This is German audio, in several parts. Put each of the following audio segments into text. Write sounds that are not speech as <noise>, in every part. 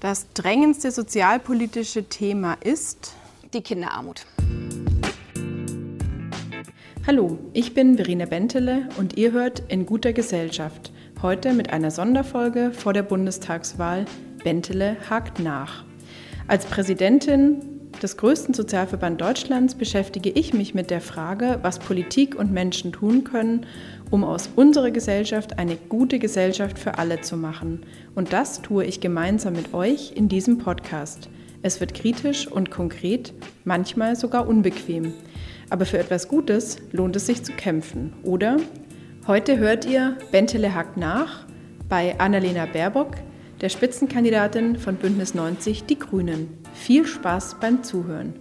Das drängendste sozialpolitische Thema ist die Kinderarmut. Hallo, ich bin Verena Bentele und ihr hört in guter Gesellschaft. Heute mit einer Sonderfolge vor der Bundestagswahl Bentele hakt nach. Als Präsidentin des größten Sozialverband Deutschlands beschäftige ich mich mit der Frage, was Politik und Menschen tun können, um aus unserer Gesellschaft eine gute Gesellschaft für alle zu machen. Und das tue ich gemeinsam mit euch in diesem Podcast. Es wird kritisch und konkret, manchmal sogar unbequem. Aber für etwas Gutes lohnt es sich zu kämpfen, oder? Heute hört ihr Bentele hackt nach bei Annalena Baerbock, der Spitzenkandidatin von Bündnis 90 Die Grünen. Viel Spaß beim Zuhören.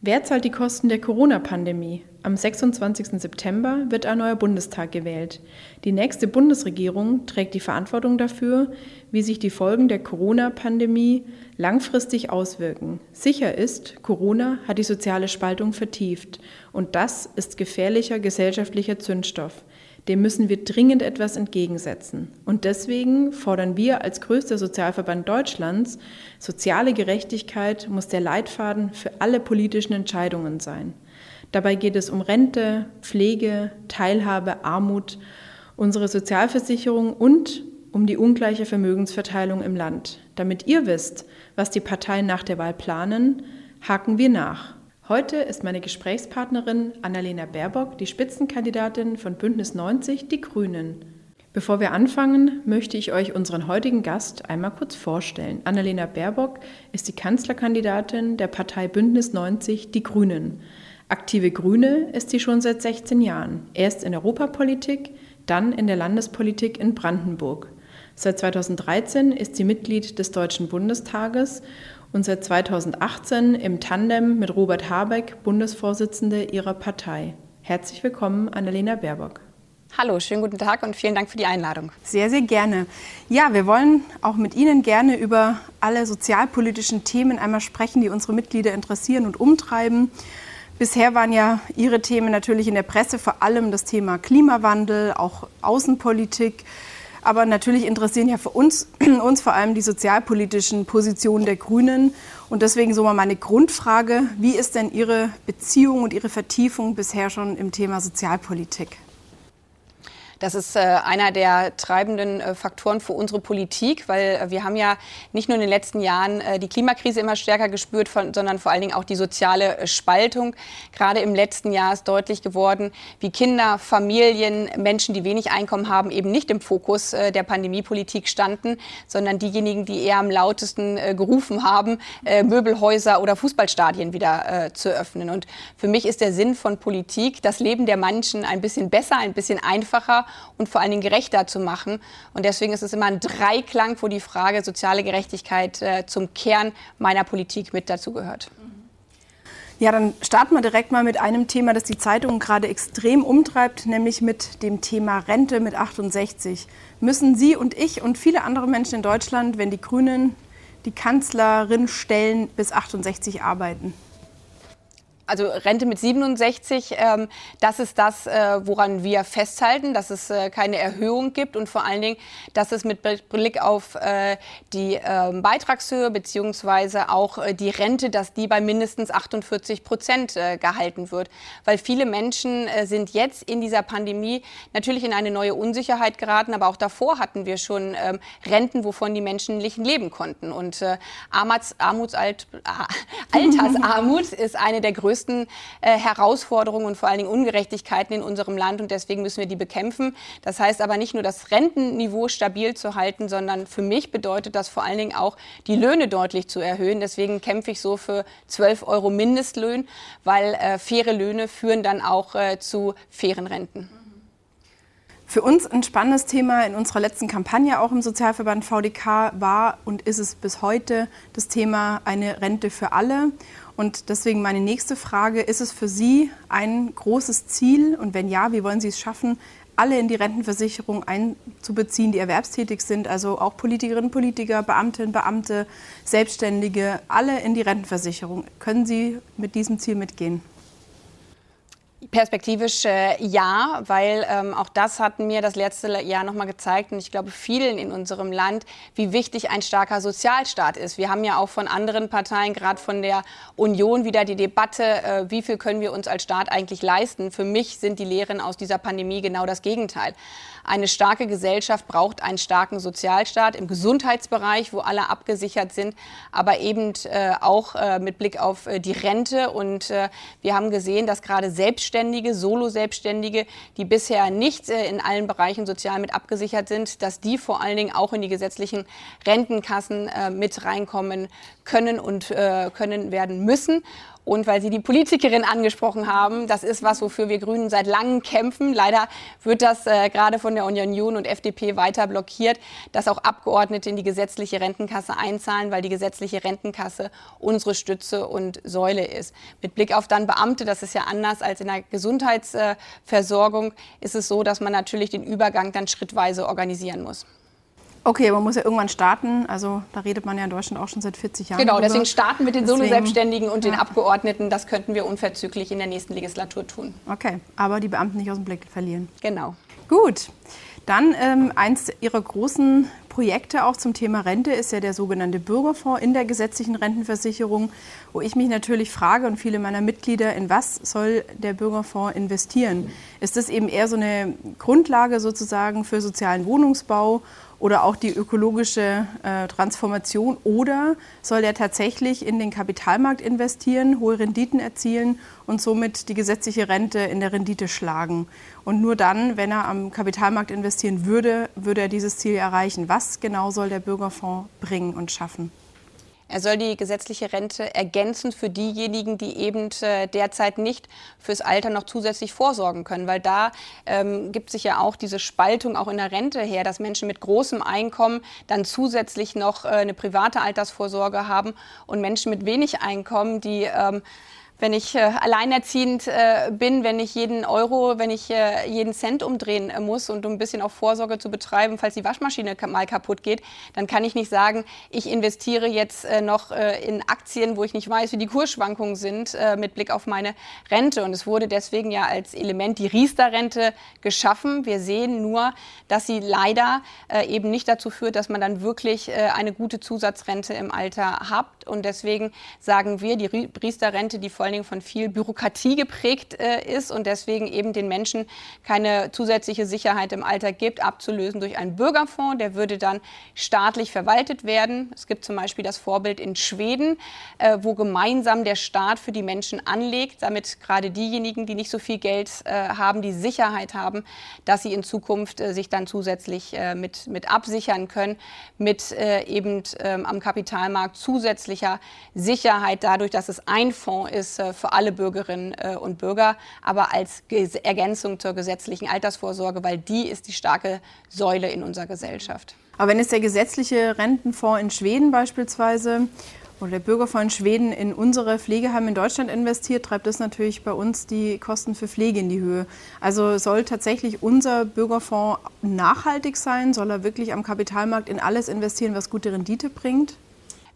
Wer zahlt die Kosten der Corona-Pandemie? Am 26. September wird ein neuer Bundestag gewählt. Die nächste Bundesregierung trägt die Verantwortung dafür, wie sich die Folgen der Corona-Pandemie langfristig auswirken. Sicher ist, Corona hat die soziale Spaltung vertieft und das ist gefährlicher gesellschaftlicher Zündstoff dem müssen wir dringend etwas entgegensetzen. Und deswegen fordern wir als größter Sozialverband Deutschlands, soziale Gerechtigkeit muss der Leitfaden für alle politischen Entscheidungen sein. Dabei geht es um Rente, Pflege, Teilhabe, Armut, unsere Sozialversicherung und um die ungleiche Vermögensverteilung im Land. Damit ihr wisst, was die Parteien nach der Wahl planen, haken wir nach. Heute ist meine Gesprächspartnerin Annalena Baerbock, die Spitzenkandidatin von Bündnis 90, die Grünen. Bevor wir anfangen, möchte ich euch unseren heutigen Gast einmal kurz vorstellen. Annalena Baerbock ist die Kanzlerkandidatin der Partei Bündnis 90, die Grünen. Aktive Grüne ist sie schon seit 16 Jahren. Erst in Europapolitik, dann in der Landespolitik in Brandenburg. Seit 2013 ist sie Mitglied des Deutschen Bundestages und seit 2018 im Tandem mit Robert Habeck Bundesvorsitzende ihrer Partei. Herzlich willkommen, Annalena Baerbock. Hallo, schönen guten Tag und vielen Dank für die Einladung. Sehr, sehr gerne. Ja, wir wollen auch mit Ihnen gerne über alle sozialpolitischen Themen einmal sprechen, die unsere Mitglieder interessieren und umtreiben. Bisher waren ja Ihre Themen natürlich in der Presse vor allem das Thema Klimawandel, auch Außenpolitik. Aber natürlich interessieren ja für uns, <clears throat> uns vor allem die sozialpolitischen Positionen der Grünen. Und deswegen so mal meine Grundfrage, wie ist denn Ihre Beziehung und Ihre Vertiefung bisher schon im Thema Sozialpolitik? Das ist äh, einer der treibenden äh, Faktoren für unsere Politik, weil äh, wir haben ja nicht nur in den letzten Jahren die Klimakrise immer stärker gespürt, sondern vor allen Dingen auch die soziale Spaltung. Gerade im letzten Jahr ist deutlich geworden, wie Kinder, Familien, Menschen, die wenig Einkommen haben, eben nicht im Fokus der Pandemiepolitik standen, sondern diejenigen, die eher am lautesten gerufen haben, Möbelhäuser oder Fußballstadien wieder zu öffnen. Und für mich ist der Sinn von Politik, das Leben der Menschen ein bisschen besser, ein bisschen einfacher und vor allen Dingen gerechter zu machen. Und deswegen ist es immer ein Dreiklang, wo die Frage soziale Gerechtigkeit äh, zum Kern meiner Politik mit dazugehört. Ja, dann starten wir direkt mal mit einem Thema, das die Zeitung gerade extrem umtreibt, nämlich mit dem Thema Rente mit 68. Müssen Sie und ich und viele andere Menschen in Deutschland, wenn die Grünen die Kanzlerin stellen, bis 68 arbeiten? Also Rente mit 67, ähm, das ist das, äh, woran wir festhalten, dass es äh, keine Erhöhung gibt und vor allen Dingen, dass es mit Blick auf äh, die äh, Beitragshöhe beziehungsweise auch äh, die Rente, dass die bei mindestens 48 Prozent äh, gehalten wird. Weil viele Menschen äh, sind jetzt in dieser Pandemie natürlich in eine neue Unsicherheit geraten, aber auch davor hatten wir schon ähm, Renten, wovon die Menschen nicht leben konnten. Und Armuts, Armutsalt, äh, <laughs> Altersarmut ist eine der größten größten äh, Herausforderungen und vor allen Dingen Ungerechtigkeiten in unserem Land und deswegen müssen wir die bekämpfen. Das heißt aber nicht nur das Rentenniveau stabil zu halten, sondern für mich bedeutet das vor allen Dingen auch, die Löhne deutlich zu erhöhen. Deswegen kämpfe ich so für 12 Euro Mindestlöhn, weil äh, faire Löhne führen dann auch äh, zu fairen Renten. Für uns ein spannendes Thema in unserer letzten Kampagne auch im Sozialverband VDK war und ist es bis heute das Thema eine Rente für alle. Und deswegen meine nächste Frage, ist es für Sie ein großes Ziel und wenn ja, wie wollen Sie es schaffen, alle in die Rentenversicherung einzubeziehen, die erwerbstätig sind, also auch Politikerinnen, Politiker, Beamtinnen, Beamte, Selbstständige, alle in die Rentenversicherung. Können Sie mit diesem Ziel mitgehen? Perspektivisch äh, ja, weil ähm, auch das hat mir das letzte Jahr nochmal gezeigt und ich glaube vielen in unserem Land, wie wichtig ein starker Sozialstaat ist. Wir haben ja auch von anderen Parteien, gerade von der Union, wieder die Debatte, äh, wie viel können wir uns als Staat eigentlich leisten. Für mich sind die Lehren aus dieser Pandemie genau das Gegenteil. Eine starke Gesellschaft braucht einen starken Sozialstaat im Gesundheitsbereich, wo alle abgesichert sind, aber eben äh, auch äh, mit Blick auf äh, die Rente. Und wir haben gesehen, dass gerade Selbstständige, Solo-Selbstständige, die bisher nicht in allen Bereichen sozial mit abgesichert sind, dass die vor allen Dingen auch in die gesetzlichen Rentenkassen mit reinkommen können und können werden müssen. Und weil Sie die Politikerin angesprochen haben, das ist was, wofür wir Grünen seit langem kämpfen. Leider wird das äh, gerade von der Union und FDP weiter blockiert, dass auch Abgeordnete in die gesetzliche Rentenkasse einzahlen, weil die gesetzliche Rentenkasse unsere Stütze und Säule ist. Mit Blick auf dann Beamte, das ist ja anders als in der Gesundheitsversorgung, ist es so, dass man natürlich den Übergang dann schrittweise organisieren muss. Okay, man muss ja irgendwann starten. Also da redet man ja in Deutschland auch schon seit 40 Jahren. Genau, drüber. deswegen starten mit den Solo-Selbstständigen und ja. den Abgeordneten. Das könnten wir unverzüglich in der nächsten Legislatur tun. Okay, aber die Beamten nicht aus dem Blick verlieren. Genau. Gut. Dann ähm, eins Ihrer großen Projekte auch zum Thema Rente ist ja der sogenannte Bürgerfonds in der gesetzlichen Rentenversicherung, wo ich mich natürlich frage und viele meiner Mitglieder, in was soll der Bürgerfonds investieren? Ist das eben eher so eine Grundlage sozusagen für sozialen Wohnungsbau oder auch die ökologische äh, Transformation oder soll er tatsächlich in den Kapitalmarkt investieren, hohe Renditen erzielen und somit die gesetzliche Rente in der Rendite schlagen? Und nur dann, wenn er am Kapitalmarkt investieren würde, würde er dieses Ziel erreichen. Was genau soll der Bürgerfonds bringen und schaffen? Er soll die gesetzliche Rente ergänzen für diejenigen, die eben äh, derzeit nicht fürs Alter noch zusätzlich vorsorgen können, weil da ähm, gibt sich ja auch diese Spaltung auch in der Rente her, dass Menschen mit großem Einkommen dann zusätzlich noch äh, eine private Altersvorsorge haben und Menschen mit wenig Einkommen, die ähm, wenn ich äh, alleinerziehend äh, bin, wenn ich jeden Euro, wenn ich äh, jeden Cent umdrehen äh, muss und um ein bisschen auch Vorsorge zu betreiben, falls die Waschmaschine mal kaputt geht, dann kann ich nicht sagen, ich investiere jetzt äh, noch äh, in Aktien, wo ich nicht weiß, wie die Kursschwankungen sind, mit Blick auf meine Rente. Und es wurde deswegen ja als Element die Riester-Rente geschaffen. Wir sehen nur, dass sie leider eben nicht dazu führt, dass man dann wirklich eine gute Zusatzrente im Alter hat. Und deswegen sagen wir, die Riester-Rente, die vor allen Dingen von viel Bürokratie geprägt äh, ist und deswegen eben den Menschen keine zusätzliche Sicherheit im Alter gibt, abzulösen durch einen Bürgerfonds. Der würde dann staatlich verwaltet werden. Es gibt zum Beispiel das Vorbild in Schweden, äh, wo gemeinsam der Staat für die Menschen anlegt, damit gerade diejenigen, die nicht so viel Geld äh, haben, die Sicherheit haben, dass sie in Zukunft sich dann zusätzlich mit, mit absichern können, mit eben ähm, am Kapitalmarkt zusätzlicher Sicherheit dadurch, dass es ein Fonds ist, äh, für alle Bürgerinnen äh, und Bürger, aber als Ergänzung zur gesetzlichen Altersvorsorge, weil die ist die starke Säule in unserer Gesellschaft. Aber wenn es der gesetzliche Rentenfonds in Schweden beispielsweise oder der Bürgerfonds in Schweden in unsere Pflegeheime in Deutschland investiert, treibt das natürlich bei uns die Kosten für Pflege in die Höhe. Also soll tatsächlich unser Bürgerfonds nachhaltig sein? Soll er wirklich am Kapitalmarkt in alles investieren, was gute Rendite bringt?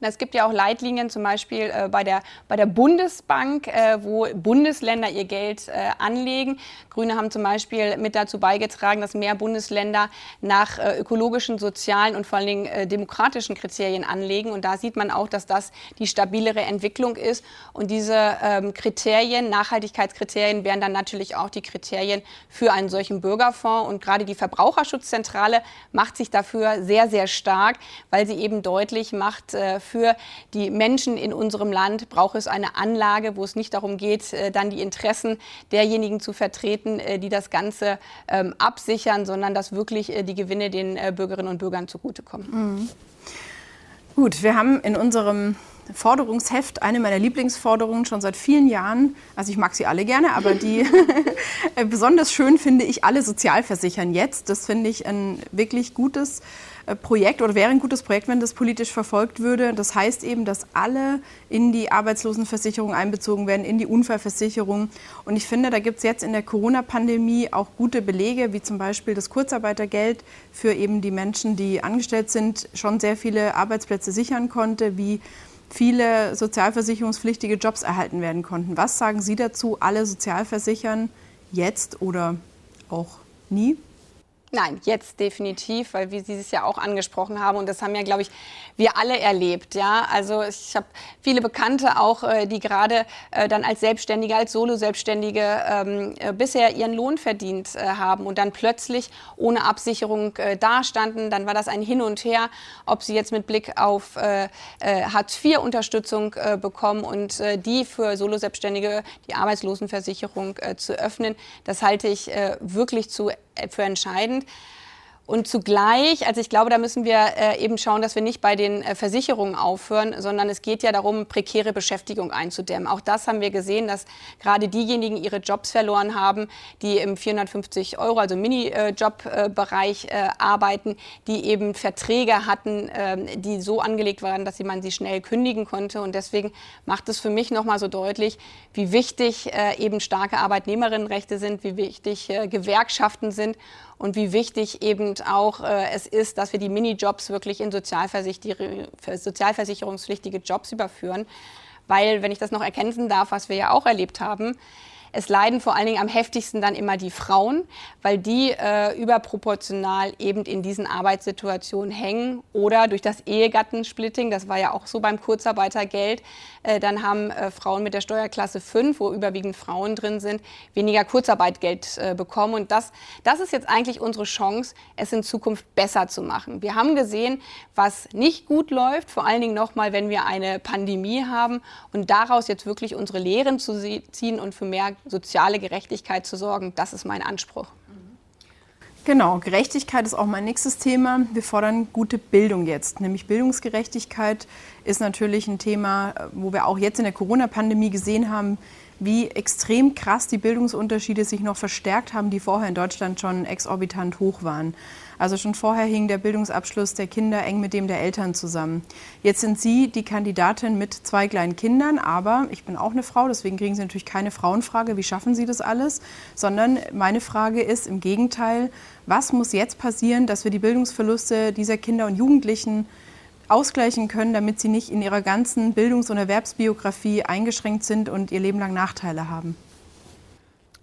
Es gibt ja auch Leitlinien, zum Beispiel äh, bei, der, bei der Bundesbank, äh, wo Bundesländer ihr Geld äh, anlegen. Grüne haben zum Beispiel mit dazu beigetragen, dass mehr Bundesländer nach äh, ökologischen, sozialen und vor allen Dingen äh, demokratischen Kriterien anlegen. Und da sieht man auch, dass das die stabilere Entwicklung ist. Und diese ähm, Kriterien, Nachhaltigkeitskriterien, wären dann natürlich auch die Kriterien für einen solchen Bürgerfonds. Und gerade die Verbraucherschutzzentrale macht sich dafür sehr, sehr stark, weil sie eben deutlich macht, äh, für die Menschen in unserem Land braucht es eine Anlage, wo es nicht darum geht, äh, dann die Interessen derjenigen zu vertreten, äh, die das Ganze ähm, absichern, sondern dass wirklich äh, die Gewinne den Bürgerinnen und Bürgern zugutekommen. Mhm. Gut, wir haben in unserem Forderungsheft, eine meiner Lieblingsforderungen schon seit vielen Jahren. Also ich mag sie alle gerne, aber die <laughs> <laughs> besonders schön finde ich alle Sozialversichern jetzt. Das finde ich ein wirklich gutes Projekt oder wäre ein gutes Projekt, wenn das politisch verfolgt würde. Das heißt eben, dass alle in die Arbeitslosenversicherung einbezogen werden, in die Unfallversicherung. Und ich finde, da gibt es jetzt in der Corona-Pandemie auch gute Belege, wie zum Beispiel das Kurzarbeitergeld für eben die Menschen, die angestellt sind, schon sehr viele Arbeitsplätze sichern konnte, wie viele sozialversicherungspflichtige Jobs erhalten werden konnten. Was sagen Sie dazu? Alle sozialversichern jetzt oder auch nie? Nein, jetzt definitiv, weil wir dieses ja auch angesprochen haben. Und das haben ja, glaube ich, wir alle erlebt. Ja, also ich habe viele Bekannte auch, äh, die gerade äh, dann als Selbstständige, als Solo-Selbstständige ähm, äh, bisher ihren Lohn verdient haben und dann plötzlich ohne Absicherung dastanden. Dann war das ein Hin und Her, ob sie jetzt mit Blick auf Hartz-IV-Unterstützung bekommen und die für Solo-Selbstständige die Arbeitslosenversicherung zu öffnen. Das halte ich wirklich zu für entscheidend. Und zugleich, also ich glaube, da müssen wir äh, eben schauen, dass wir nicht bei den äh, Versicherungen aufhören, sondern es geht ja darum, prekäre Beschäftigung einzudämmen. Auch das haben wir gesehen, dass gerade diejenigen ihre Jobs verloren haben, die im 450 Euro, also Minijob-Bereich äh, arbeiten, die eben Verträge hatten, ähm, die so angelegt waren, dass man sie schnell kündigen konnte. Und deswegen macht es für mich nochmal so deutlich, wie wichtig eben starke Arbeitnehmerinnenrechte sind, wie wichtig Gewerkschaften sind und wie wichtig eben auch äh, es ist, dass wir die Minijobs wirklich in sozialversicherungspflichtige Jobs überführen. Weil, wenn ich das noch erkennen darf, was wir ja auch erlebt haben, es leiden vor allen Dingen am heftigsten dann immer die Frauen, weil die äh, überproportional eben in diesen Arbeitssituationen hängen oder durch das Ehegattensplitting, das war ja auch so beim Kurzarbeitergeld, äh, dann haben äh, Frauen mit der Steuerklasse 5, wo überwiegend Frauen drin sind, weniger Kurzarbeitgeld äh, bekommen. Und das, das ist jetzt eigentlich unsere Chance, es in Zukunft besser zu machen. Wir haben gesehen, was nicht gut läuft, vor allen Dingen nochmal, wenn wir eine Pandemie haben und daraus jetzt wirklich unsere Lehren zu ziehen und für mehr soziale Gerechtigkeit zu sorgen, das ist mein Anspruch. Genau, Gerechtigkeit ist auch mein nächstes Thema. Wir fordern gute Bildung jetzt, nämlich Bildungsgerechtigkeit ist natürlich ein Thema, wo wir auch jetzt in der Corona-Pandemie gesehen haben, wie extrem krass die Bildungsunterschiede sich noch verstärkt haben, die vorher in Deutschland schon exorbitant hoch waren. Also schon vorher hing der Bildungsabschluss der Kinder eng mit dem der Eltern zusammen. Jetzt sind Sie die Kandidatin mit zwei kleinen Kindern, aber ich bin auch eine Frau, deswegen kriegen Sie natürlich keine Frauenfrage, wie schaffen Sie das alles, sondern meine Frage ist im Gegenteil, was muss jetzt passieren, dass wir die Bildungsverluste dieser Kinder und Jugendlichen ausgleichen können, damit sie nicht in ihrer ganzen Bildungs- und Erwerbsbiografie eingeschränkt sind und ihr Leben lang Nachteile haben?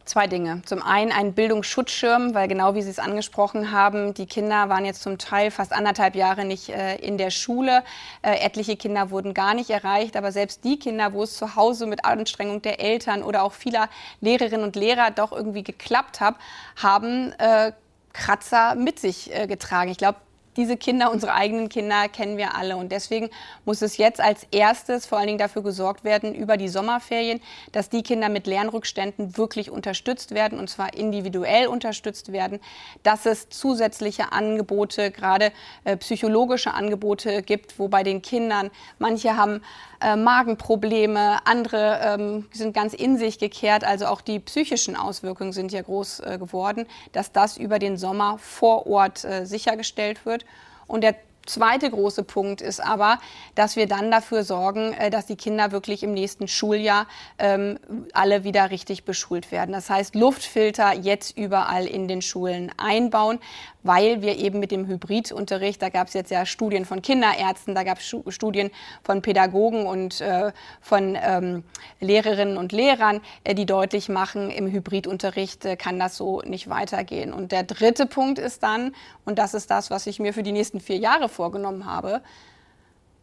Zwei Dinge. Zum einen ein Bildungsschutzschirm, weil genau wie Sie es angesprochen haben, die Kinder waren jetzt zum Teil fast anderthalb Jahre nicht äh, in der Schule. Äh, etliche Kinder wurden gar nicht erreicht, aber selbst die Kinder, wo es zu Hause mit Anstrengung der Eltern oder auch vieler Lehrerinnen und Lehrer doch irgendwie geklappt hat, haben äh, Kratzer mit sich äh, getragen. Ich glaube, diese Kinder, unsere eigenen Kinder, kennen wir alle. Und deswegen muss es jetzt als erstes vor allen Dingen dafür gesorgt werden, über die Sommerferien, dass die Kinder mit Lernrückständen wirklich unterstützt werden, und zwar individuell unterstützt werden, dass es zusätzliche Angebote, gerade äh, psychologische Angebote gibt, wo bei den Kindern manche haben äh, Magenprobleme, andere ähm, sind ganz in sich gekehrt, also auch die psychischen Auswirkungen sind ja groß äh, geworden, dass das über den Sommer vor Ort äh, sichergestellt wird. Und der zweite große Punkt ist aber, dass wir dann dafür sorgen, äh, dass die Kinder wirklich im nächsten Schuljahr ähm, alle wieder richtig beschult werden. Das heißt, Luftfilter jetzt überall in den Schulen einbauen, weil wir eben mit dem Hybridunterricht, da gab es jetzt ja Studien von Kinderärzten, da gab es Studien von Pädagogen und äh, von ähm, Lehrerinnen und Lehrern, äh, die deutlich machen, im Hybridunterricht äh, kann das so nicht weitergehen. Und der dritte Punkt ist dann, und das ist das, was ich mir für die nächsten vier Jahre vorgenommen habe,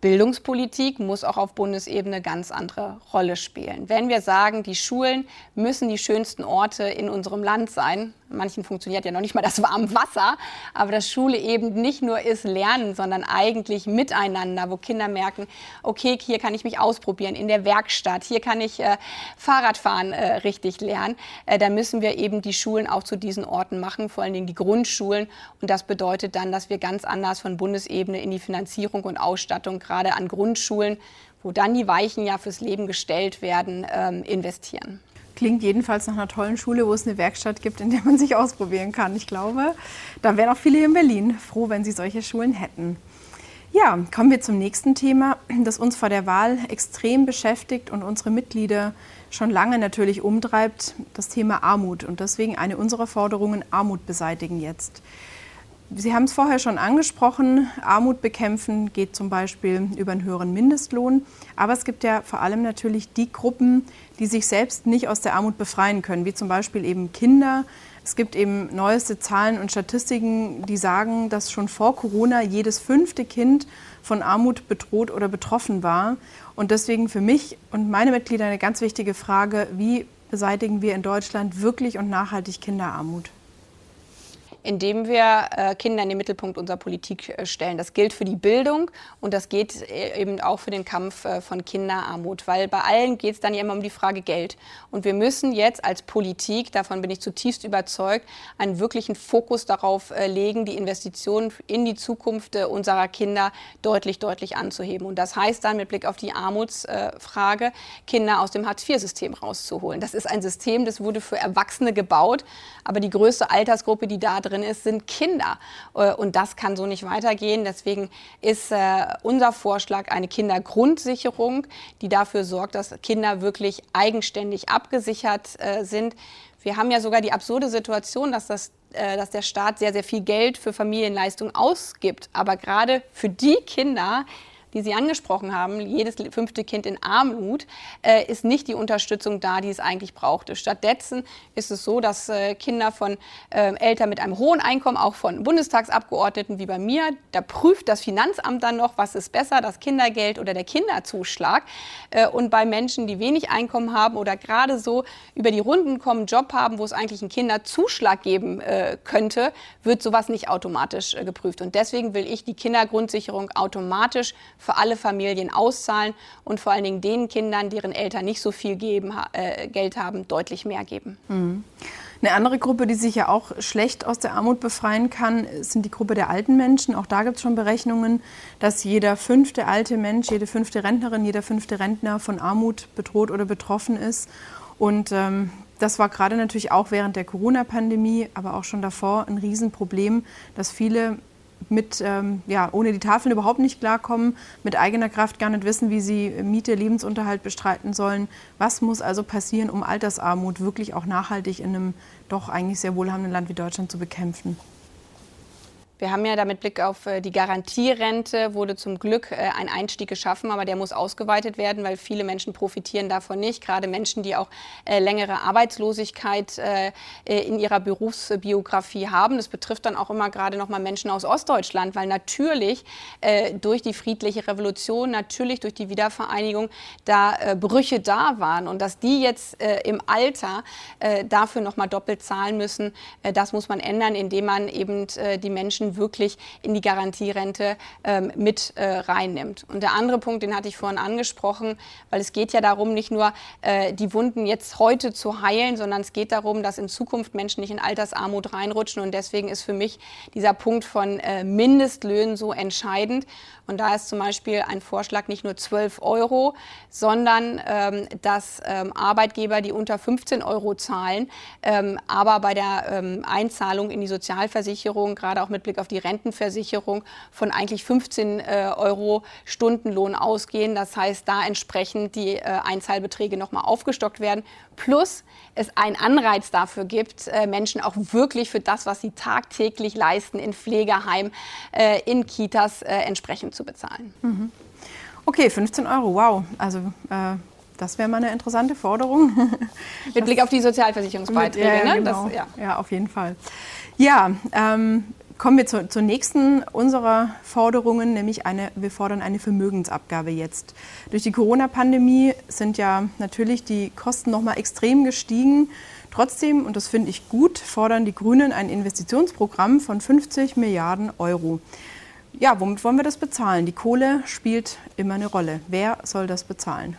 Bildungspolitik muss auch auf Bundesebene ganz andere Rolle spielen. Wenn wir sagen, die Schulen müssen die schönsten Orte in unserem Land sein, manchen funktioniert ja noch nicht mal das warme Wasser, aber dass Schule eben nicht nur ist Lernen, sondern eigentlich miteinander, wo Kinder merken, okay, hier kann ich mich ausprobieren in der Werkstatt, hier kann ich äh, Fahrradfahren äh, richtig lernen, äh, da müssen wir eben die Schulen auch zu diesen Orten machen, vor allen Dingen die Grundschulen. Und das bedeutet dann, dass wir ganz anders von Bundesebene in die Finanzierung und Ausstattung gerade an Grundschulen, wo dann die Weichen ja fürs Leben gestellt werden, ähm, investieren. Klingt jedenfalls nach einer tollen Schule, wo es eine Werkstatt gibt, in der man sich ausprobieren kann. Ich glaube, da wären auch viele hier in Berlin froh, wenn sie solche Schulen hätten. Ja, kommen wir zum nächsten Thema, das uns vor der Wahl extrem beschäftigt und unsere Mitglieder schon lange natürlich umtreibt, das Thema Armut. Und deswegen eine unserer Forderungen, Armut beseitigen jetzt. Sie haben es vorher schon angesprochen, Armut bekämpfen geht zum Beispiel über einen höheren Mindestlohn. Aber es gibt ja vor allem natürlich die Gruppen, die sich selbst nicht aus der Armut befreien können, wie zum Beispiel eben Kinder. Es gibt eben neueste Zahlen und Statistiken, die sagen, dass schon vor Corona jedes fünfte Kind von Armut bedroht oder betroffen war. Und deswegen für mich und meine Mitglieder eine ganz wichtige Frage, wie beseitigen wir in Deutschland wirklich und nachhaltig Kinderarmut? Indem wir äh, Kinder in den Mittelpunkt unserer Politik äh, stellen. Das gilt für die Bildung und das geht äh, eben auch für den Kampf von Kinderarmut, weil bei allen geht es dann ja immer um die Frage Geld. Und wir müssen jetzt als Politik, davon bin ich zutiefst überzeugt, einen wirklichen Fokus darauf legen, die Investitionen in die Zukunft unserer Kinder deutlich, deutlich anzuheben. Und das heißt dann mit Blick auf die Armutsfrage, Kinder aus dem Hartz-IV-System rauszuholen. Das ist ein System, das wurde für Erwachsene gebaut, aber die größte Altersgruppe, die da drin drin ist, sind Kinder. Äh, und das kann so nicht weitergehen. Deswegen ist äh, unser Vorschlag eine Kindergrundsicherung, die dafür sorgt, dass Kinder wirklich eigenständig abgesichert äh, sind. Wir haben ja sogar die absurde Situation, dass das dass der Staat sehr, sehr viel Geld für Familienleistung ausgibt. Aber gerade für die Kinder, die Sie angesprochen haben, jedes fünfte Kind in Armut, äh, ist nicht die Unterstützung da, die es eigentlich brauchte. Stattdessen ist es so, dass äh, Kinder von äh, Eltern mit einem hohen Einkommen, auch von Bundestagsabgeordneten wie bei mir, da prüft das Finanzamt dann noch, was ist besser, das Kindergeld oder der Kinderzuschlag. Äh, und bei Menschen, die wenig Einkommen haben oder gerade so über die Runden kommen, Job haben, wo es eigentlich einen Kinderzuschlag geben äh, könnte, wird sowas nicht automatisch äh, geprüft. Und deswegen will ich die Kindergrundsicherung automatisch für alle Familien auszahlen und vor allen Dingen den Kindern, deren Eltern nicht so viel geben, äh, Geld haben, deutlich mehr geben. Mhm. Eine andere Gruppe, die sich ja auch schlecht aus der Armut befreien kann, sind die Gruppe der alten Menschen. Auch da gibt es schon Berechnungen, dass jeder fünfte alte Mensch, jede fünfte Rentnerin, jeder fünfte Rentner von Armut bedroht oder betroffen ist. Und ähm, das war gerade natürlich auch während der Corona-Pandemie, aber auch schon davor ein Riesenproblem, dass viele mit, ähm, ja, ohne die Tafeln überhaupt nicht klarkommen, mit eigener Kraft gar nicht wissen, wie sie Miete, Lebensunterhalt bestreiten sollen. Was muss also passieren, um Altersarmut wirklich auch nachhaltig in einem doch eigentlich sehr wohlhabenden Land wie Deutschland zu bekämpfen? Wir haben ja da mit Blick auf äh, die Garantierente wurde zum Glück äh, ein Einstieg geschaffen, aber der muss ausgeweitet werden, weil viele Menschen profitieren davon nicht. Gerade Menschen, die auch äh, längere Arbeitslosigkeit in ihrer Berufsbiografie haben. Das betrifft dann auch immer gerade noch mal Menschen aus Ostdeutschland, weil natürlich durch die friedliche Revolution, natürlich durch die Wiedervereinigung da Brüche da waren und dass die jetzt im Alter dafür noch mal doppelt zahlen müssen, das muss man ändern, indem man eben die Menschen Wirklich in die Garantierente ähm, mit äh, reinnimmt. Und der andere Punkt, den hatte ich vorhin angesprochen, weil es geht ja darum, nicht nur äh, die Wunden jetzt heute zu heilen, sondern es geht darum, dass in Zukunft Menschen nicht in Altersarmut reinrutschen. Und deswegen ist für mich dieser Punkt von äh, Mindestlöhnen so entscheidend. Und da ist zum Beispiel ein Vorschlag nicht nur 12 Euro, sondern ähm, dass ähm, Arbeitgeber, die unter 15 Euro zahlen, ähm, aber bei der ähm, Einzahlung in die Sozialversicherung, gerade auch mit Blick auf die Rentenversicherung, von eigentlich 15 äh, Euro Stundenlohn ausgehen. Das heißt, da entsprechend die äh, Einzahlbeträge nochmal aufgestockt werden. Plus es einen Anreiz dafür gibt, äh, Menschen auch wirklich für das, was sie tagtäglich leisten, in Pflegeheimen, äh, in Kitas äh, entsprechend zu bezahlen. Mhm. Okay, 15 Euro, wow. Also äh, das wäre mal eine interessante Forderung. <laughs> Mit Blick auf die Sozialversicherungsbeiträge, mit, ja, ne? Genau. Das, ja. ja. auf jeden Fall. Ja, ähm, kommen wir zu, zur nächsten unserer Forderungen, nämlich eine, wir fordern eine Vermögensabgabe jetzt. Durch die Corona-Pandemie sind ja natürlich die Kosten noch mal extrem gestiegen. Trotzdem, und das finde ich gut, fordern die Grünen ein Investitionsprogramm von 50 Milliarden Euro. Ja, womit wollen wir das bezahlen? Die Kohle spielt immer eine Rolle. Wer soll das bezahlen?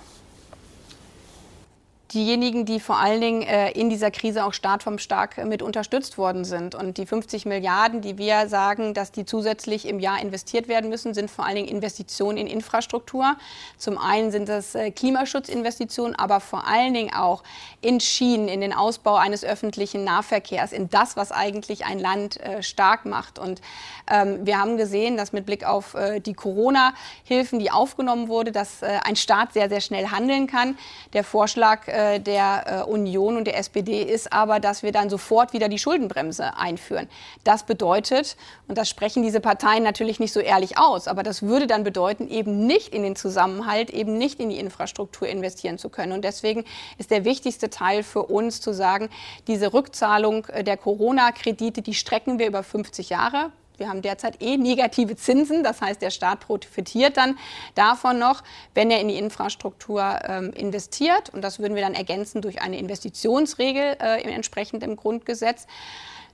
Diejenigen, die vor allen Dingen äh, in dieser Krise auch Staat vom Stark mit unterstützt worden sind. Und die 50 Milliarden, die wir sagen, dass die zusätzlich im Jahr investiert werden müssen, sind vor allen Dingen Investitionen in Infrastruktur. Zum einen sind das äh, Klimaschutzinvestitionen, aber vor allen Dingen auch in Schienen, in den Ausbau eines öffentlichen Nahverkehrs, in das, was eigentlich ein Land äh, stark macht. Und ähm, wir haben gesehen, dass mit Blick auf äh, die Corona-Hilfen, die aufgenommen wurde, dass äh, ein Staat sehr, sehr schnell handeln kann. Der Vorschlag äh, der äh, Union und der SPD ist aber, dass wir dann sofort wieder die Schuldenbremse einführen. Das bedeutet, und das sprechen diese Parteien natürlich nicht so ehrlich aus, aber das würde dann bedeuten, eben nicht in den Zusammenhalt, eben nicht in die Infrastruktur investieren zu können. Und deswegen ist der wichtigste Teil für uns zu sagen, diese Rückzahlung äh, der Corona-Kredite, die strecken wir über 50 Jahre. Wir haben derzeit eh negative Zinsen, das heißt, der Staat profitiert dann davon noch, wenn er in die Infrastruktur ähm, investiert. Und das würden wir dann ergänzen durch eine Investitionsregel äh, entsprechend im Grundgesetz.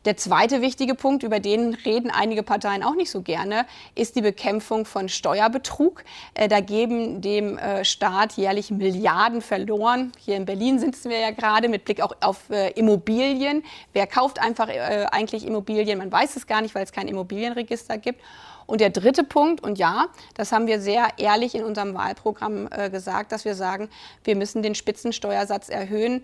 Der zweite wichtige Punkt, über den reden einige Parteien auch nicht so gerne, ist die Bekämpfung von Steuerbetrug. Äh, da geben dem äh, Staat jährlich Milliarden verloren. Hier in Berlin sitzen wir ja gerade mit Blick auch auf äh, Immobilien. Wer kauft einfach eigentlich Immobilien? Man weiß es gar nicht, weil es kein Immobilienregister gibt. Und der dritte Punkt, und ja, das haben wir sehr ehrlich in unserem Wahlprogramm gesagt, dass wir sagen, wir müssen den Spitzensteuersatz erhöhen,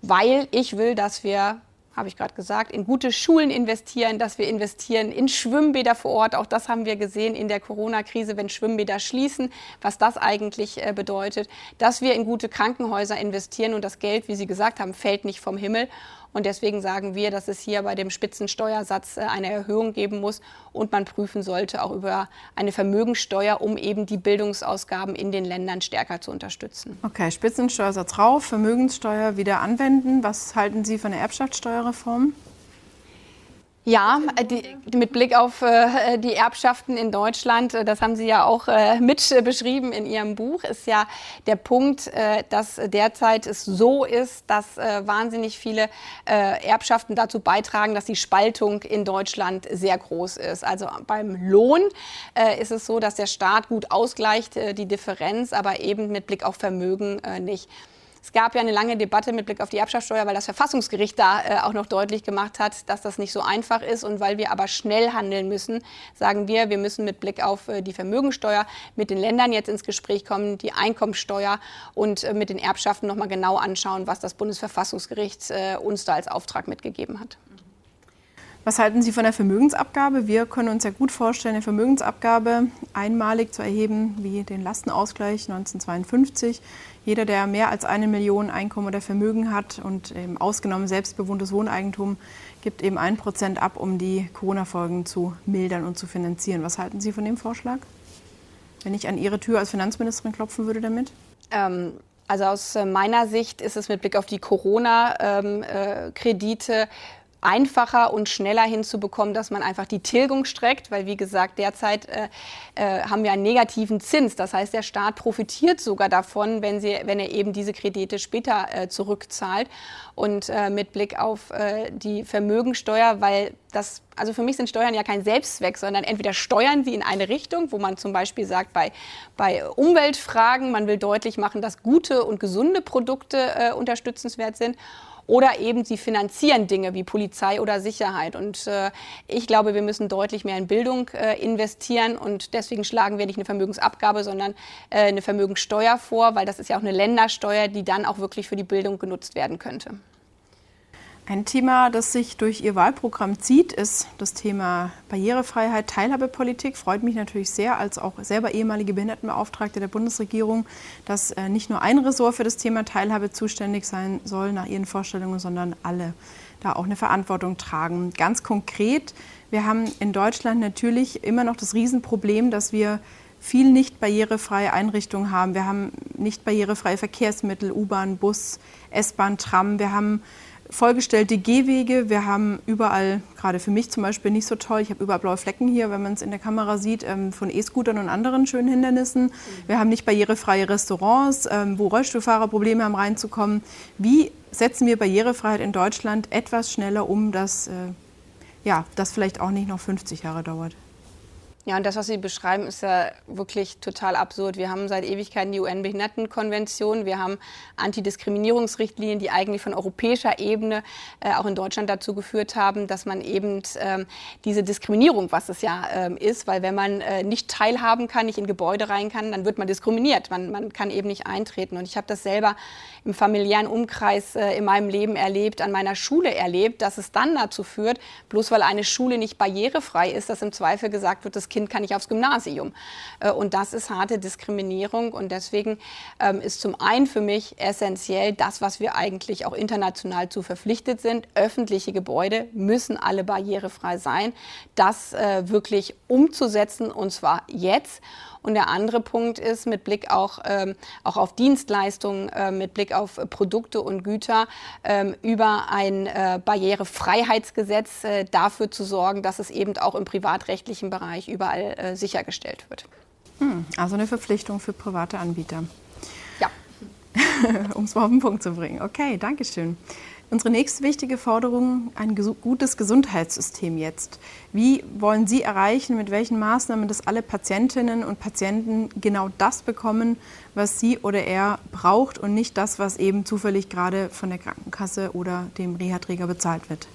weil ich will, dass wir habe ich gerade gesagt, in gute Schulen investieren, dass wir investieren in Schwimmbäder vor Ort. Auch das haben wir gesehen in der Corona-Krise, wenn Schwimmbäder schließen, was das eigentlich äh, bedeutet, dass wir in gute Krankenhäuser investieren und das Geld, wie Sie gesagt haben, fällt nicht vom Himmel. Und deswegen sagen wir, dass es hier bei dem Spitzensteuersatz äh, eine Erhöhung geben muss und man prüfen sollte auch über eine Vermögenssteuer, um eben die Bildungsausgaben in den Ländern stärker zu unterstützen. Okay, Spitzensteuersatz rauf, Vermögenssteuer wieder anwenden. Was halten Sie von der Erbschaftssteuerreform? Ja, die, mit Blick auf äh, die Erbschaften in Deutschland, äh, das haben Sie ja auch äh, mit beschrieben in Ihrem Buch, ist ja der Punkt, äh, dass derzeit es so ist, dass äh, wahnsinnig viele äh, Erbschaften dazu beitragen, dass die Spaltung in Deutschland sehr groß ist. Also beim Lohn ist es so, dass der Staat gut ausgleicht, die Differenz, aber eben mit Blick auf Vermögen nicht. Es gab ja eine lange Debatte mit Blick auf die Erbschaftssteuer, weil das Verfassungsgericht da äh, auch noch deutlich gemacht hat, dass das nicht so einfach ist. Und weil wir aber schnell handeln müssen, sagen wir, wir müssen mit Blick auf äh, die Vermögensteuer mit den Ländern jetzt ins Gespräch kommen, die Einkommensteuer und äh, mit den Erbschaften nochmal genau anschauen, was das Bundesverfassungsgericht äh, uns da als Auftrag mitgegeben hat. Was halten Sie von der Vermögensabgabe? Wir können uns ja gut vorstellen, eine Vermögensabgabe einmalig zu erheben, wie den Lastenausgleich 1952. Jeder, der mehr als eine Million Einkommen oder Vermögen hat und eben ausgenommen selbstbewohntes Wohneigentum, gibt eben ein Prozent ab, um die Corona-Folgen zu mildern und zu finanzieren. Was halten Sie von dem Vorschlag? Wenn ich an Ihre Tür als Finanzministerin klopfen würde damit? Ähm also aus meiner Sicht ist es mit Blick auf die Corona-Kredite ähm, äh, einfacher und schneller hinzubekommen, dass man einfach die Tilgung streckt, weil wie gesagt, derzeit äh, äh, haben wir einen negativen Zins. Das heißt, der Staat profitiert sogar davon, wenn, sie, wenn er eben diese Kredite später äh, zurückzahlt. Und äh, mit Blick auf äh, die Vermögensteuer, weil das, also für mich sind Steuern ja kein Selbstzweck, sondern entweder steuern sie in eine Richtung, wo man zum Beispiel sagt, bei, bei Umweltfragen, man will deutlich machen, dass gute und gesunde Produkte äh, unterstützenswert sind oder eben sie finanzieren Dinge wie Polizei oder Sicherheit. Und äh, ich glaube, wir müssen deutlich mehr in Bildung äh, investieren. Und deswegen schlagen wir nicht eine Vermögensabgabe, sondern äh, eine Vermögenssteuer vor, weil das ist ja auch eine Ländersteuer, die dann auch wirklich für die Bildung genutzt werden könnte. Ein Thema, das sich durch Ihr Wahlprogramm zieht, ist das Thema Barrierefreiheit, Teilhabepolitik. Freut mich natürlich sehr, als auch selber ehemalige Behindertenbeauftragte der Bundesregierung, dass äh, nicht nur ein Ressort für das Thema Teilhabe zuständig sein soll nach Ihren Vorstellungen, sondern alle da auch eine Verantwortung tragen. Ganz konkret, wir haben in Deutschland natürlich immer noch das Riesenproblem, dass wir viel nicht barrierefreie Einrichtungen haben. Wir haben nicht barrierefreie Verkehrsmittel, U-Bahn, Bus, S-Bahn, Tram. Wir haben vollgestellte Gehwege. Wir haben überall, gerade für mich zum Beispiel nicht so toll, ich habe überall blaue Flecken hier, wenn man es in der Kamera sieht, ähm, von E-Scootern und anderen schönen Hindernissen. Wir haben nicht barrierefreie Restaurants, ähm, wo Rollstuhlfahrer Probleme haben reinzukommen. Wie setzen wir Barrierefreiheit in Deutschland etwas schneller um, dass äh, ja, das vielleicht auch nicht noch 50 Jahre dauert? Ja, und das, was Sie beschreiben, ist ja wirklich total absurd. Wir haben seit Ewigkeiten die UN-Behindertenkonvention, wir haben Antidiskriminierungsrichtlinien, die eigentlich von europäischer Ebene äh, auch in Deutschland dazu geführt haben, dass man eben ähm, diese Diskriminierung, was es ja ähm, ist, weil wenn man äh, nicht teilhaben kann, nicht in Gebäude rein kann, dann wird man diskriminiert. Man, man kann eben nicht eintreten. Und ich habe das selber im familiären Umkreis äh, in meinem Leben erlebt, an meiner Schule erlebt, dass es dann dazu führt, bloß weil eine Schule nicht barrierefrei ist, dass im Zweifel gesagt wird, das Kind Kind kann nicht aufs Gymnasium. Äh, und das ist harte Diskriminierung. Und deswegen ähm, ist zum einen für mich essentiell das, was wir eigentlich auch international zu verpflichtet sind. Öffentliche Gebäude müssen alle barrierefrei sein. Das äh, wirklich umzusetzen und zwar jetzt. Und der andere Punkt ist mit Blick auch, ähm, auch auf Dienstleistungen, äh, mit Blick auf Produkte und Güter ähm, über ein äh, Barrierefreiheitsgesetz äh, dafür zu sorgen, dass es eben auch im privatrechtlichen Bereich überall äh, sichergestellt wird. Hm, also eine Verpflichtung für private Anbieter. Ja. <laughs> um es mal auf den Punkt zu bringen. Okay, danke schön. Unsere nächste wichtige Forderung, ein gutes Gesundheitssystem jetzt. Wie wollen Sie erreichen, mit welchen Maßnahmen, dass alle Patientinnen und Patienten genau das bekommen, was sie oder er braucht und nicht das, was eben zufällig gerade von der Krankenkasse oder dem Reha-Träger bezahlt wird?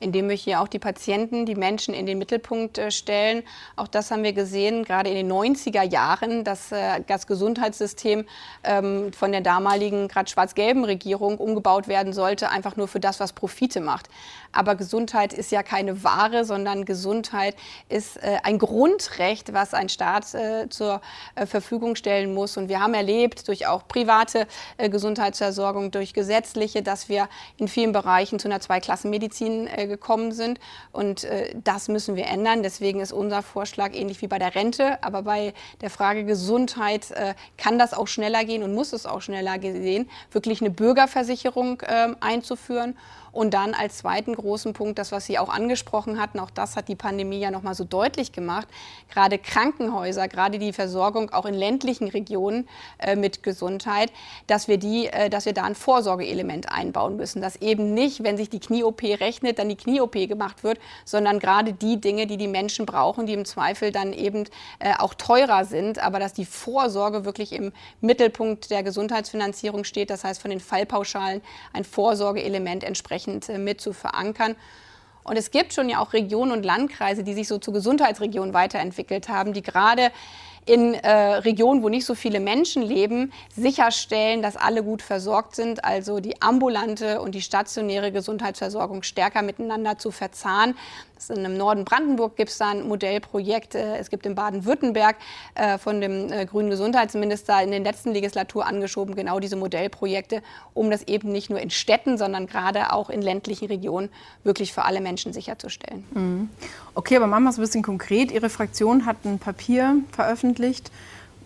Indem wir hier auch die Patienten, die Menschen in den Mittelpunkt äh, stellen. Auch das haben wir gesehen, gerade in den 90er Jahren, dass äh, das Gesundheitssystem ähm, von der damaligen, gerade schwarz-gelben Regierung umgebaut werden sollte, einfach nur für das, was Profite macht. Aber Gesundheit ist ja keine Ware, sondern Gesundheit ist äh, ein Grundrecht, was ein Staat zur Verfügung stellen muss. Und wir haben erlebt, durch auch private Gesundheitsversorgung, durch gesetzliche, dass wir in vielen Bereichen zu einer Zweiklassenmedizin gekommen sind. Und äh, das müssen wir ändern. Deswegen ist unser Vorschlag ähnlich wie bei der Rente. Aber bei der Frage Gesundheit äh, kann das auch schneller gehen und muss es auch schneller gehen, wirklich eine Bürgerversicherung äh, einzuführen und dann als zweiten großen Punkt, das, was Sie auch angesprochen hatten, auch das hat die Pandemie ja noch mal so deutlich gemacht, gerade Krankenhäuser, gerade die Versorgung auch in ländlichen Regionen äh, mit Gesundheit, dass wir, die, äh, dass wir da ein Vorsorgeelement einbauen müssen, dass eben nicht, wenn sich die Knie-OP rechnet, dann die Knie-OP gemacht wird, sondern gerade die Dinge, die die Menschen brauchen, die im Zweifel dann eben äh, auch teurer sind, aber dass die Vorsorge wirklich im Mittelpunkt der Gesundheitsfinanzierung steht, das heißt von den Fallpauschalen ein Vorsorgeelement entsprechend entsprechend äh, mit zu verankern. Und es gibt schon ja auch Regionen und Landkreise, die sich so zu Gesundheitsregionen weiterentwickelt haben, die gerade in äh, Regionen, wo nicht so viele Menschen leben, sicherstellen, dass alle gut versorgt sind, also die ambulante und die stationäre Gesundheitsversorgung stärker miteinander zu verzahnen. Im Norden Brandenburg gibt es da ein Modellprojekt. Äh, es gibt in Baden-Württemberg äh, von dem äh, grünen Gesundheitsminister in den letzten Legislatur angeschoben genau diese Modellprojekte, um das eben nicht nur in Städten, sondern gerade auch in ländlichen Regionen wirklich für alle Menschen sicherzustellen. Mhm. Okay, aber machen wir es ein bisschen konkret. Ihre Fraktion hat ein Papier veröffentlicht,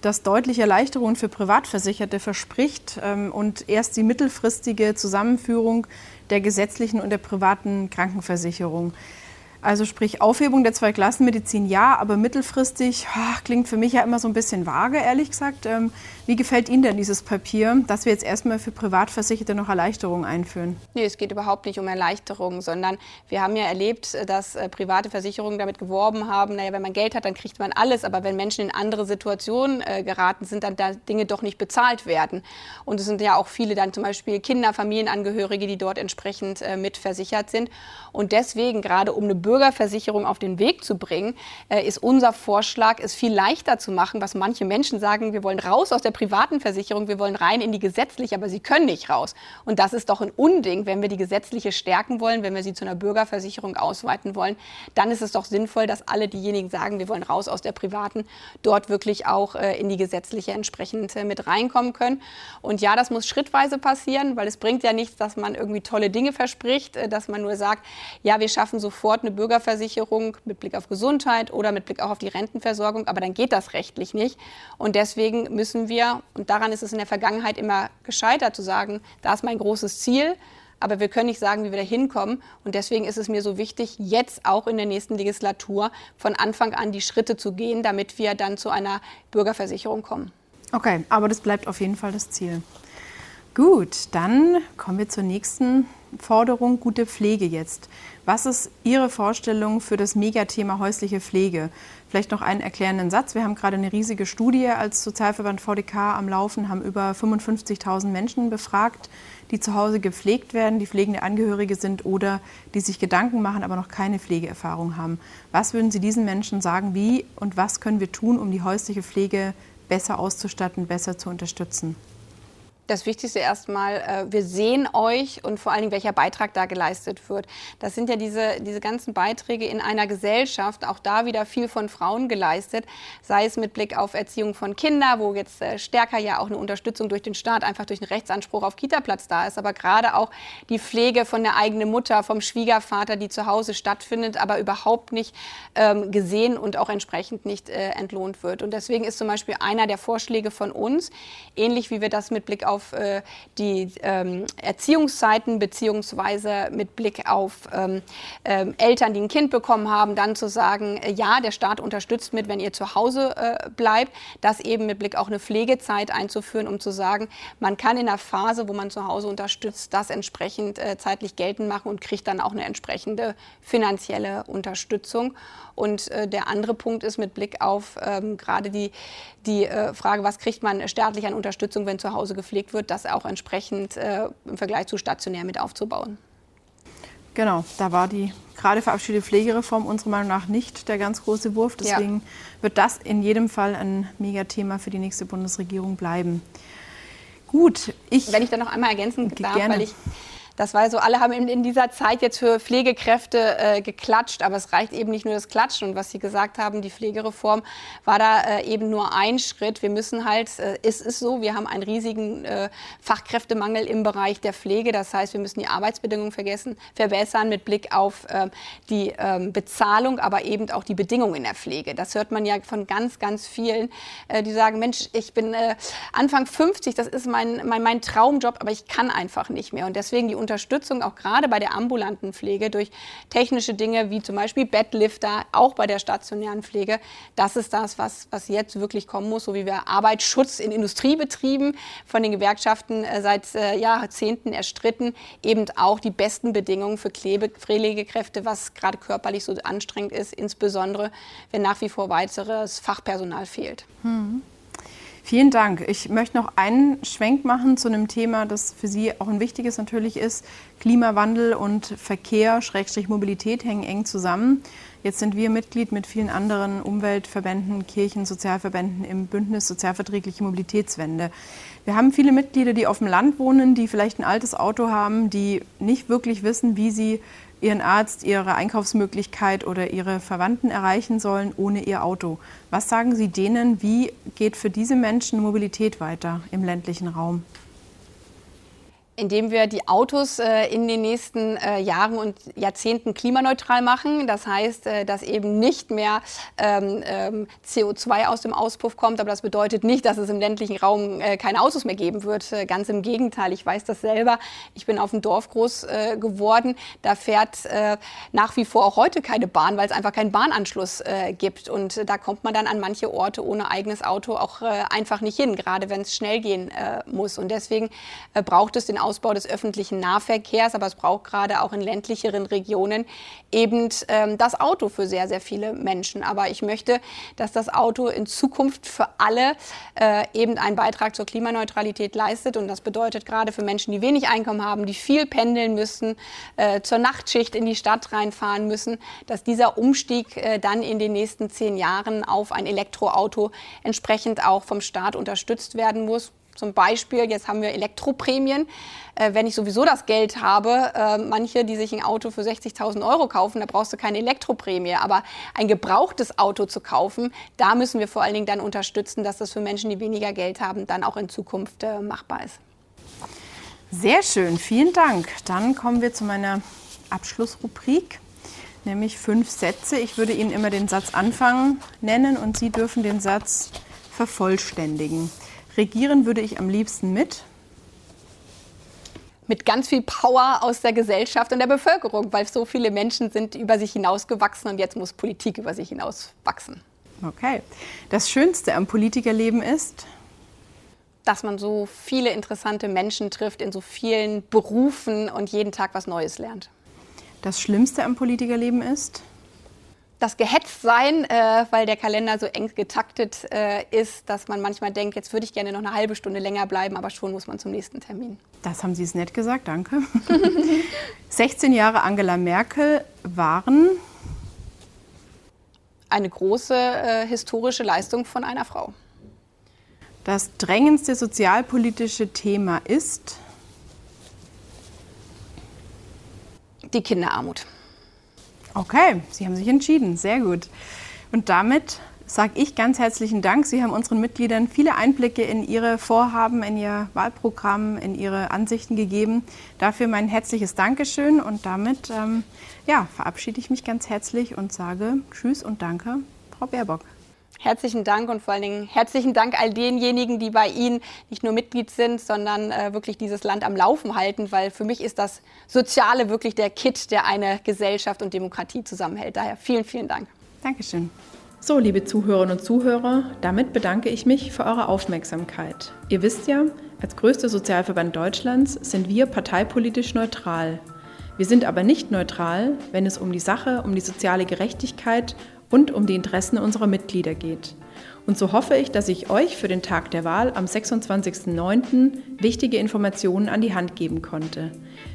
das deutliche Erleichterungen für Privatversicherte verspricht ähm, und erst die mittelfristige Zusammenführung der gesetzlichen und der privaten Krankenversicherung. Also sprich Aufhebung der Zweiklassenmedizin ja, aber mittelfristig ach, klingt für mich ja immer so ein bisschen vage, ehrlich gesagt. Ähm, wie gefällt Ihnen denn dieses Papier, dass wir jetzt erstmal für Privatversicherte noch Erleichterungen einführen? Nee, es geht überhaupt nicht um Erleichterungen, sondern wir haben ja erlebt, dass äh, private Versicherungen damit geworben haben, naja, wenn man Geld hat, dann kriegt man alles, aber wenn Menschen in andere Situationen äh, geraten sind, dann da Dinge doch nicht bezahlt werden. Und es sind ja auch viele dann zum Beispiel Kinder, Familienangehörige, die dort entsprechend äh, mitversichert sind. Und deswegen, gerade um eine Bürgerversicherung auf den Weg zu bringen, äh, ist unser Vorschlag, es viel leichter zu machen, was manche Menschen sagen, wir wollen raus aus der privaten Versicherung, wir wollen rein in die gesetzliche, aber sie können nicht raus. Und das ist doch ein Unding, wenn wir die gesetzliche stärken wollen, wenn wir sie zu einer Bürgerversicherung ausweiten wollen, dann ist es doch sinnvoll, dass alle diejenigen sagen, wir wollen raus aus der privaten, dort wirklich auch äh, in die gesetzliche entsprechend äh, mit reinkommen können. Und ja, das muss schrittweise passieren, weil es bringt ja nichts, dass man irgendwie tolle Dinge verspricht, dass man nur sagt, ja, wir schaffen sofort eine Bürgerversicherung mit Blick auf Gesundheit oder mit Blick auch auf die Rentenversorgung, aber dann geht das rechtlich nicht. Und deswegen müssen wir wir, und daran ist es in der Vergangenheit immer gescheitert, zu sagen, da ist mein großes Ziel, aber wir können nicht sagen, wie wir da hinkommen. Und deswegen ist es mir so wichtig, jetzt auch in der nächsten Legislatur von Anfang an die Schritte zu gehen, damit wir dann zu einer Bürgerversicherung kommen. Okay, aber das bleibt auf jeden Fall das Ziel. Gut, dann kommen wir zur nächsten Forderung, gute Pflege jetzt. Was ist Ihre Vorstellung für das Megathema häusliche Pflege? Vielleicht noch einen erklärenden Satz. Wir haben gerade eine riesige Studie als Sozialverband VDK am Laufen, haben über 55.000 Menschen befragt, die zu Hause gepflegt werden, die pflegende Angehörige sind oder die sich Gedanken machen, aber noch keine Pflegeerfahrung haben. Was würden Sie diesen Menschen sagen? Wie und was können wir tun, um die häusliche Pflege besser auszustatten, besser zu unterstützen? Das Wichtigste erstmal, äh, wir sehen euch und vor allen Dingen, welcher Beitrag da geleistet wird. Das sind ja diese, diese ganzen Beiträge in einer Gesellschaft, auch da wieder viel von Frauen geleistet, sei es mit Blick auf Erziehung von Kindern, wo jetzt äh, stärker ja auch eine Unterstützung durch den Staat, einfach durch einen Rechtsanspruch auf Kita-Platz da ist, aber gerade auch die Pflege von der eigenen Mutter, vom Schwiegervater, die zu Hause stattfindet, aber überhaupt nicht ähm, gesehen und auch entsprechend nicht äh, entlohnt wird. Und deswegen ist zum Beispiel einer der Vorschläge von uns, ähnlich wie wir das mit Blick auf auf äh, die ähm, Erziehungszeiten beziehungsweise mit Blick auf ähm, ähm, Eltern, die ein Kind bekommen haben, dann zu sagen, äh, ja, der Staat unterstützt mit, wenn ihr zu Hause äh, bleibt, das eben mit Blick auf eine Pflegezeit einzuführen, um zu sagen, man kann in der Phase, wo man zu Hause unterstützt, das entsprechend äh, zeitlich geltend machen und kriegt dann auch eine entsprechende finanzielle Unterstützung. Und äh, der andere Punkt ist mit Blick auf ähm, gerade die, die äh, Frage, was kriegt man staatlich an Unterstützung, wenn zu Hause gepflegt wird, das auch entsprechend äh, im Vergleich zu stationär mit aufzubauen. Genau, da war die gerade verabschiedete Pflegereform unserer Meinung nach nicht der ganz große Wurf. Deswegen ja. wird das in jedem Fall ein Megathema für die nächste Bundesregierung bleiben. Gut, ich. Wenn ich da noch einmal ergänzen darf, gerne. weil ich das war so, alle haben in, dieser Zeit jetzt für Pflegekräfte äh, geklatscht, aber es reicht eben nicht nur das Klatschen. Und was Sie gesagt haben, die Pflegereform war da äh, eben nur ein Schritt. Wir müssen halt, äh, es ist so, wir haben einen riesigen äh, Fachkräftemangel im Bereich der Pflege. Das heißt, wir müssen die Arbeitsbedingungen vergessen, verbessern mit Blick auf äh, die äh, Bezahlung, aber eben auch die Bedingungen in der Pflege. Das hört man ja von ganz, ganz vielen, äh, die sagen, Mensch, ich bin äh, Anfang 50, das ist mein, mein, mein Traumjob, aber ich kann einfach nicht mehr. Und deswegen die Unterstützung auch gerade bei der ambulanten Pflege durch technische Dinge wie zum Beispiel Bettlifter, auch bei der stationären Pflege. Das ist das, was, was jetzt wirklich kommen muss, so wie wir Arbeitsschutz in Industriebetrieben von den Gewerkschaften äh, seit äh, Jahrzehnten erstritten, eben auch die besten Bedingungen für Pflegekräfte, was gerade körperlich so anstrengend ist, insbesondere wenn nach wie vor weiteres Fachpersonal fehlt. Hm. Vielen Dank. Ich möchte noch einen Schwenk machen zu einem Thema, das für Sie auch ein wichtiges natürlich ist. Klimawandel und Verkehr, Schrägstrich Mobilität hängen eng zusammen. Jetzt sind wir Mitglied mit vielen anderen Umweltverbänden, Kirchen, Sozialverbänden im Bündnis Sozialverträgliche Mobilitätswende. Wir haben viele Mitglieder, die auf dem Land wohnen, die vielleicht ein altes Auto haben, die nicht wirklich wissen, wie sie ihren Arzt, ihre Einkaufsmöglichkeit oder ihre Verwandten erreichen sollen ohne ihr Auto. Was sagen Sie denen? Wie geht für diese Menschen Mobilität weiter im ländlichen Raum? Indem wir die Autos äh, in den nächsten äh, Jahren und Jahrzehnten klimaneutral machen. Das heißt, äh, dass eben nicht mehr ähm, ähm, CO2 aus dem Auspuff kommt. Aber das bedeutet nicht, dass es im ländlichen Raum äh, keine Autos mehr geben wird. Äh, ganz im Gegenteil. Ich weiß das selber. Ich bin auf dem Dorf groß äh, geworden. Da fährt nach wie vor auch heute keine Bahn, weil es einfach keinen Bahnanschluss gibt. Und da kommt man dann an manche Orte ohne eigenes Auto auch einfach nicht hin, gerade wenn es schnell gehen muss. Und deswegen braucht es den Ausbau des öffentlichen Nahverkehrs, aber es braucht gerade auch in ländlicheren Regionen eben ähm, das Auto für sehr, sehr viele Menschen. Aber ich möchte, dass das Auto in Zukunft für alle äh, eben einen Beitrag zur Klimaneutralität leistet. Und das bedeutet gerade für Menschen, die wenig Einkommen haben, die viel pendeln müssen, äh, zur Nachtschicht in die Stadt reinfahren müssen, dass dieser Umstieg äh, dann in den nächsten zehn Jahren auf ein Elektroauto entsprechend auch vom Staat unterstützt werden muss. Zum Beispiel, jetzt haben wir Elektroprämien. Äh, wenn ich sowieso das Geld habe, äh, manche, die sich ein Auto für 60.000 Euro kaufen, da brauchst du keine Elektroprämie. Aber ein gebrauchtes Auto zu kaufen, da müssen wir vor allen Dingen dann unterstützen, dass das für Menschen, die weniger Geld haben, dann auch in Zukunft äh, machbar ist. Sehr schön, vielen Dank. Dann kommen wir zu meiner Abschlussrubrik, nämlich fünf Sätze. Ich würde Ihnen immer den Satz Anfang nennen und Sie dürfen den Satz vervollständigen. Regieren würde ich am liebsten mit? Mit ganz viel Power aus der Gesellschaft und der Bevölkerung, weil so viele Menschen sind über sich hinausgewachsen und jetzt muss Politik über sich hinauswachsen. Okay. Das Schönste am Politikerleben ist? Dass man so viele interessante Menschen trifft in so vielen Berufen und jeden Tag was Neues lernt. Das Schlimmste am Politikerleben ist? Das Gehetztsein, äh, weil der Kalender so eng getaktet äh, ist, dass man manchmal denkt, jetzt würde ich gerne noch eine halbe Stunde länger bleiben, aber schon muss man zum nächsten Termin. Das haben Sie es nett gesagt, danke. <laughs> 16 Jahre Angela Merkel waren eine große äh, historische Leistung von einer Frau. Das drängendste sozialpolitische Thema ist die Kinderarmut. Okay, Sie haben sich entschieden. Sehr gut. Und damit sage ich ganz herzlichen Dank. Sie haben unseren Mitgliedern viele Einblicke in ihre Vorhaben, in ihr Wahlprogramm, in ihre Ansichten gegeben. Dafür mein herzliches Dankeschön und damit ähm, ja, verabschiede ich mich ganz herzlich und sage Tschüss und Danke, Frau Baerbock. Herzlichen Dank und vor allen Dingen herzlichen Dank all denjenigen, die bei Ihnen nicht nur Mitglied sind, sondern äh, wirklich dieses Land am Laufen halten, weil für mich ist das Soziale wirklich der Kit, der eine Gesellschaft und Demokratie zusammenhält. Daher vielen, vielen Dank. Dankeschön. So, liebe Zuhörerinnen und Zuhörer, damit bedanke ich mich für eure Aufmerksamkeit. Ihr wisst ja, als größter Sozialverband Deutschlands sind wir parteipolitisch neutral. Wir sind aber nicht neutral, wenn es um die Sache, um die soziale Gerechtigkeit und um die Interessen unserer Mitglieder geht. Und so hoffe ich, dass ich euch für den Tag der Wahl am 26.09. wichtige Informationen an die Hand geben konnte.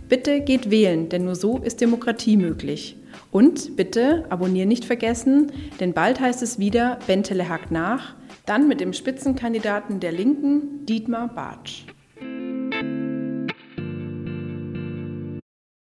Bitte geht wählen, denn nur so ist Demokratie möglich. Und bitte abonnieren nicht vergessen, denn bald heißt es wieder, Bentele hakt nach, dann mit dem Spitzenkandidaten der Linken, Dietmar Bartsch.